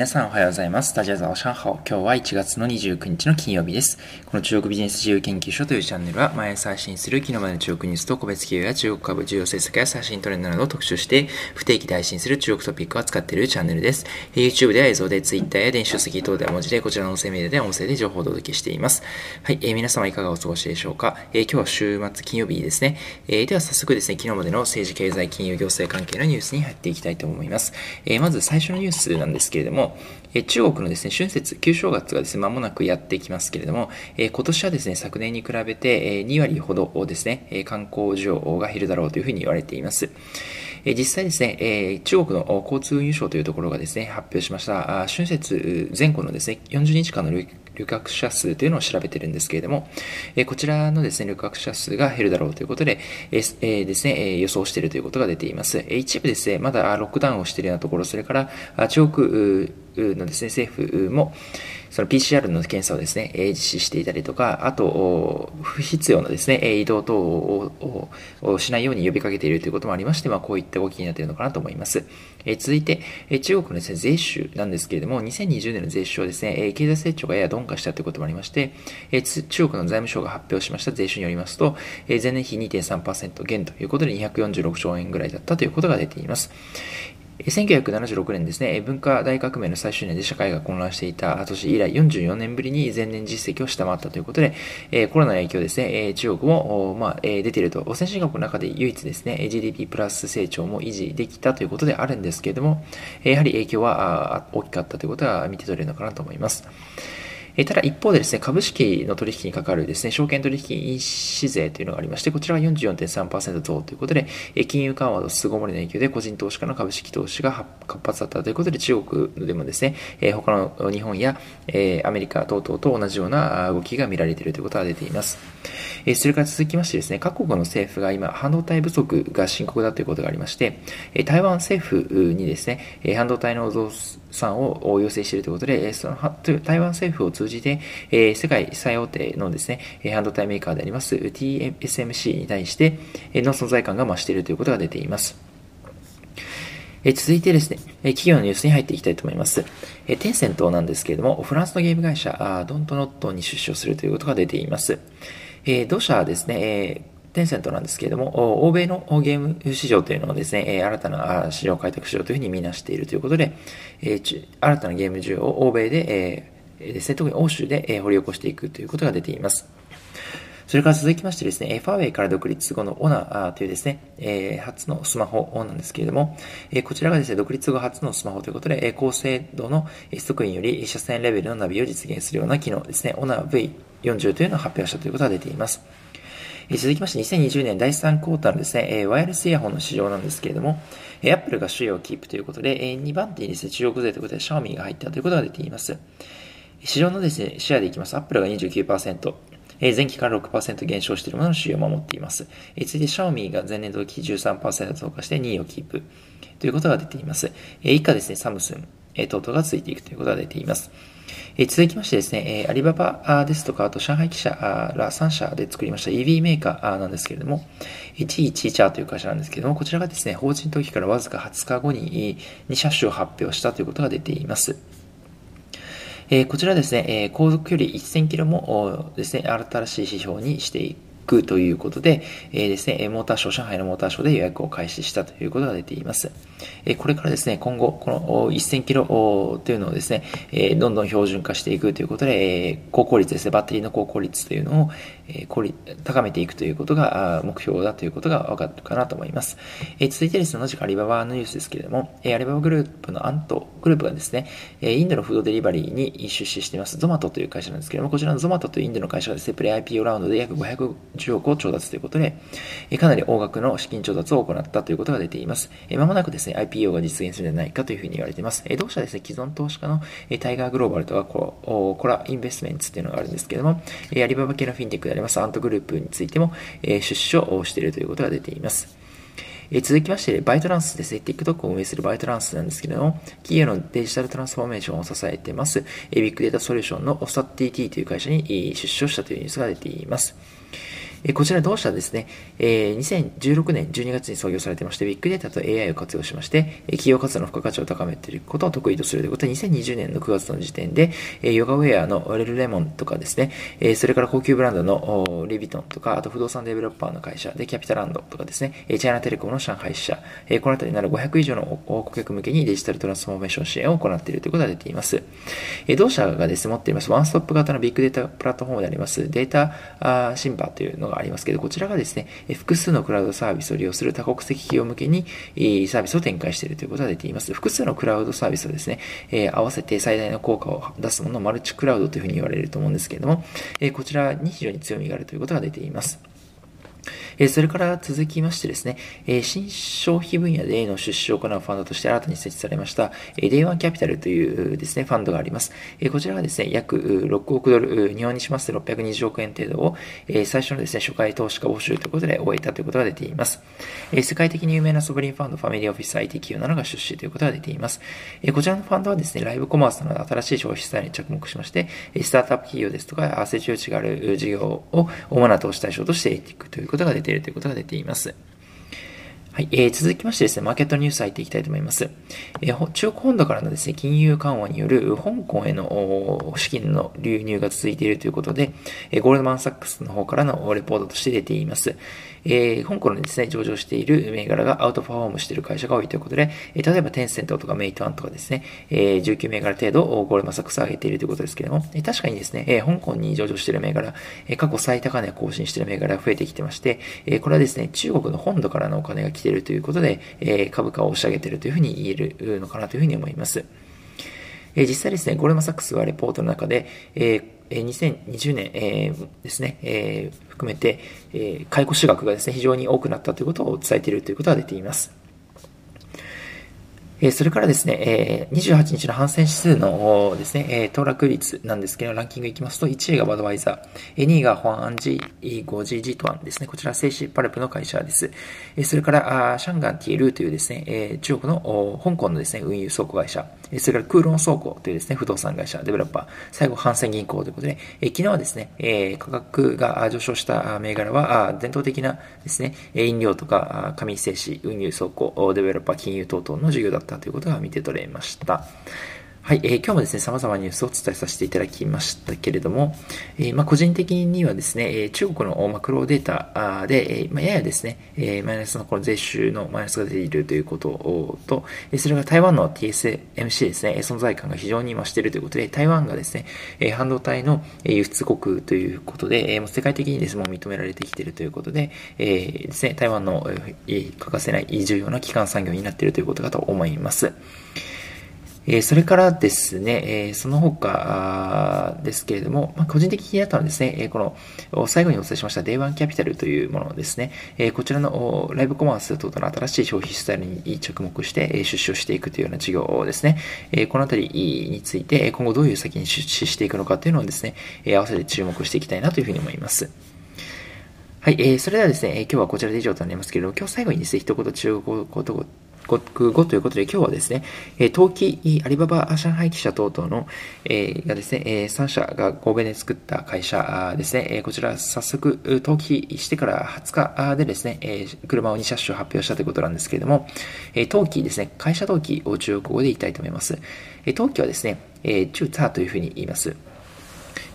皆さんおはようございます。大家早上好。今日は1月の29日の金曜日です。この中国ビジネス自由研究所というチャンネルは、毎朝配信する昨日までの中国ニュースと個別企業や中国株、重要政策や最新トレンドなどを特集して、不定期で配信する中国トピックを扱っているチャンネルです。YouTube では映像で、Twitter や電子書籍等では文字で、こちらの音声メディアで音声で情報をお届けしています。はい、えー、皆様いかがお過ごしでしょうか？えー、今日は週末金曜日ですね。えー、では早速ですね、昨日までの政治経済金融行政関係のニュースに入っていきたいと思います。え、まず最初のニュースなんですけれども、え中国のですね、春節、旧正月がですね、間もなくやってきますけれども、え今年はですね、昨年に比べて、え2割ほどですね、観光需要が減るだろうというふうに言われています。え実際ですね、え中国の交通運輸省というところがですね、発表しました、春節前後のですね、40日間の旅客者数というのを調べてるんですけれども、えこちらのですね、旅客者数が減るだろうということで、ええですね、え予想しているということが出ています。え一部ですね、まだロックダウンをしているようなところ、それから中国のですね、政府も、その PCR の検査をですね、実施していたりとか、あと、不必要なですね、移動等をしないように呼びかけているということもありまして、まあ、こういった動きになっているのかなと思います。え続いて、え中国のですね、税収なんですけれども、2020年の税収はですね、経済成長がやや鈍化したということもありまして、え中国の財務省が発表しました税収によりますと、え前年比2.3%減ということで246兆円ぐらいだったということが出ています。1976年ですね、文化大革命の最終年で社会が混乱していた年以来44年ぶりに前年実績を下回ったということで、えコロナの影響ですね、中国も、まあ出ていると、先進国の中で唯一ですね、GDP プラス成長も維持できたということであるんですけれども、やはり影響は大きかったということは見て取れるのかなと思います。えただ一方でですね、株式の取引にかかるですね、証券取引印紙税というのがありまして、こちらは44.3%増ということで、え金融緩和の巣ごもりの影響で個人投資家の株式投資が活発だったということで、中国でもですね、え他の日本や、えアメリカ等々と同じような動きが見られているということが出ています。えそれから続きましてですね、各国の政府が今、半導体不足が深刻だということがありまして、え台湾政府にですね、半導体の増産を要請しているということで、その台湾政府を通じて、え世界最大手のですね、半導体メーカーであります TSMC に対しての存在感が増しているということが出ています。え続いてですね、え企業のニュースに入っていきたいと思います。えテンセントなんですけれども、フランスのゲーム会社、ドントノットに出資をするということが出ています。え同社はですね、えテンセントなんですけれども、欧米のゲーム市場というのをですね、新たな市場開拓しようというふうに見なしているということで、新たなゲーム需要を欧米で、ですね、特に欧州で掘り起こしていくということが出ています。それから続きましてですね、ファーウェイから独立後のオナというですね、え初のスマホなんですけれども、えこちらがですね、独立後初のスマホということで、え高精度のストックインより車線レベルのナビを実現するような機能ですね、オナ V40 というのを発表したということが出ています。え続きまして、2020年第3クォーターのですね、えワイヤレスイヤホンの市場なんですけれども、え Apple が首位をキープということで、え2番手にですね、中国勢ということで、シャオミが入ったということが出ています。市場のですね、シェアでいきます。Apple が29%、え前期から6%減少しているものの主要を守っています。え続いて、シャオミが前年同期13%増加して2位をキープということが出ています。え以下ですね、サムスン、え等々がついていくということが出ています。え続きましてですね、えアリババですとか、あと上海記者ら3社で作りました EV メーカーなんですけれども、11チャーという会社なんですけれども、こちらがですね、法人登記からわずか20日後に2車種を発表したということが出ています。えこちらですね、え航続距離1000キロもですね、新しい指標にしていくということで、えですね、モーターショー、上海のモーターショーで予約を開始したということが出ています。えこれからですね、今後、この1000キロというのをですね、えどんどん標準化していくということで、え高効率ですね、バッテリーの高効率というのを、え高めていくということが目標だということが分かるかなと思います。え続いてですね、同じくアリババのニュースですけれども、えアリババグループのアントグループがですね、えインドのフードデリバリーに出資しています、ゾマトという会社なんですけれども、こちらのゾマトというインドの会社がですね、プレイ IPO ラウンドで約500 510億を調達ということで、かなり大額の資金調達を行ったということが出ています。まもなくですね、IPO が実現するんじゃないかというふうに言われています。同社ですね、既存投資家の、タイガーグローバルとかコラインベストメンツっていうのがあるんですけれども、アリババ系のフィンテックでありますアントグループについても、出資をしているということが出ています。え続きまして、バイトランスですね。TikTok を運営するバイトランスなんですけれども、企業のデジタルトランスフォーメーションを支えています、ビッグデータソリューションの OSATTT という会社に出資をしたというニュースが出ています。えこちら同社ですね、え2016年12月に創業されてまして、ビッグデータと AI を活用しまして、え企業活動の付加価値を高めていることを得意とするということで、2020年の9月の時点で、えヨガウェアのルルレモンとかですね、えそれから高級ブランドのルイヴィトンとか、あと不動産デベロッパーの会社で、キャピタランドとかですね、チャイナテレコムの上海支社、えこの辺りなる500以上の顧客向けにデジタルトランスフォーメーション支援を行っているということが出ています。え同社がですね、持っていますワンストップ型のビッグデータプラットフォームでありますデータシンバーというのがありますけど、こちらがですね、複数のクラウドサービスを利用する多国籍企業向けにサービスを展開しているということが出ています。複数のクラウドサービスをですね、え合わせて最大の効果を出すものをマルチクラウドというふうに言われると思うんですけれども、えこちらに非常に強みがあるということが出ています。えそれから続きましてですね、え新消費分野での出資を行うファンドとして新たに設置されました、え Day1 キャピタルというですね、ファンドがあります。えこちらがですね、約6億ドル、日本にしますと620億円程度を、え最初のですね、初回投資家募集ということで終えたということが出ています。え世界的に有名なソブリンファンド、ファミリーオフィス IT 企業などが出資ということが出ています。えこちらのファンドはですね、ライブコマースなど新しい消費スタイルに着目しまして、スタートアップ企業ですとか、成長値がある事業を主な投資対象としていくということが出ていまするということが出てい。ます。はい、えー、続きましてですね、マーケットニュース入っていきたいと思います。えー、中国本土からのですね、金融緩和による香港への資金の流入が続いているということで、えー、ゴールドマンサックスの方からのレポートとして出ています。えー、香港にですね、上場している銘柄がアウトパフォームしている会社が多いということで、えー、例えばテンセントとかメイトワンとかですね、えー、19銘柄程度ゴールマサックスを上げているということですけれども、えー、確かにですね、えー、香港に上場している銘柄、えー、過去最高値を更新している銘柄が増えてきてまして、えー、これはですね、中国の本土からのお金が来ているということで、えー、株価を押し上げているというふうに言えるのかなというふうに思います。えー、実際ですね、ゴールドマサックスはレポートの中で、えー2020年、えー、ですね、えー、含めて、えー、解雇資額がですね、非常に多くなったということを伝えているということが出ています。えそれからですね、え28日の反戦指数のですね、え騰落率なんですけど、ランキングいきますと、1位がバドワイザー、2位がホアンアンジー、5ジジトワンですね。こちら、静止パルプの会社です。えそれから、あシャンガンティエルというですね、え中国の香港のですね、運輸倉庫会社、それからクーロン倉庫というですね、不動産会社、デベロッパー、最後、反戦銀行ということで、え昨日はですね、え価格が上昇した銘柄は、伝統的なですね、飲料とか、紙製紙、運輸倉庫、デベロッパー、金融等々の事業だったということが見て取れました。はい、えー、今日もですね、様々なニュースをお伝えさせていただきましたけれども、えー、まあ、個人的にはですね、えー、中国のマクロデータで、えー、まあ、ややですね、えー、マイナスのこの税収のマイナスが出ているということと、それが台湾の TSMC ですね、存在感が非常に増しているということで、台湾がですね、え半導体の輸出国ということで、えー、世界的にですね、もう認められてきているということで、えー、ですね、台湾の、えー、欠かせない重要な基幹産業になっているということかと思います。えそれからですね、えその他ですけれども、ま、個人的にあったのはですね、えこの最後にお伝えしました Day1 キャピタルというものですね、えこちらのライブコマース等々の新しい消費スタイルに着目して出資をしていくというような事業ですね、えこのあたりについて今後どういう先に出資していくのかというのをですね、え合わせて注目していきたいなというふうに思います。はい、えー、それではですね、今日はこちらで以上となりますけれども、今日最後にですね、一言中国語と国語ということで、今日はですね、え陶器、アリババ上海記者等々の、えがですね、え3社が神戸で作った会社ですね、えこちら早速登記してから20日でですね、え車を2車種発表したということなんですけれども、え登記ですね、会社登記を中国語で言いたいと思います。え登記はですね、え中タというふうに言います。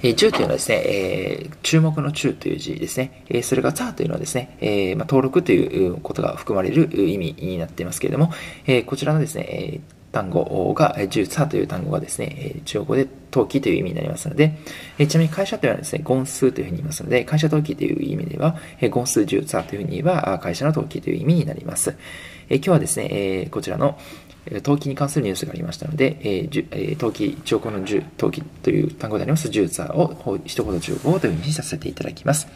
えー、中というのはですね、えー、注目の中という字ですね。えー、それがザというのはですね、えーまあ、登録ということが含まれる意味になっていますけれども、えー、こちらのですね、えー、単語が、重差という単語がですね、中国語で登記という意味になりますので、ちなみに会社というのはですね、ゴン数というふうに言いますので、会社登記という意味では、ゴン数重差というふうに言えば、会社の登記という意味になります。今日はですね、こちらの登記に関するニュースがありましたので、えー、登記、兆候の10、登記という単語であります、10座を一言中国語というふうにさせていただきます。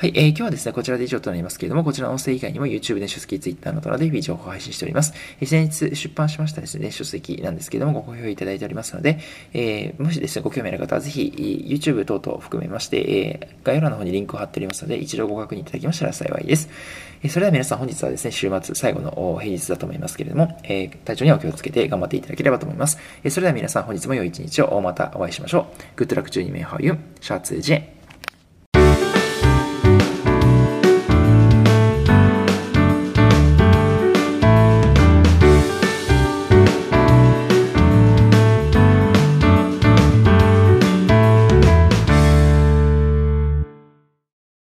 はい、えー、今日はですね、こちらで以上となりますけれども、こちらの音声以外にも YouTube で書籍、Twitter などで日々情報を配信しております。えー、先日出版しましたですね、書籍なんですけれども、ご好評いただいておりますので、えー、もしですね、ご興味ある方はぜひ、YouTube 等々を含めまして、えー、概要欄の方にリンクを貼っておりますので、一度ご確認いただきましたら幸いです。えー、それでは皆さん本日はですね、週末最後の平日だと思いますけれども、えー、体調にはお気をつけて頑張っていただければと思います。えー、それでは皆さん本日も良い一日をまたお会いしましょう。グッドラック12名ハーユン、シャーツージェ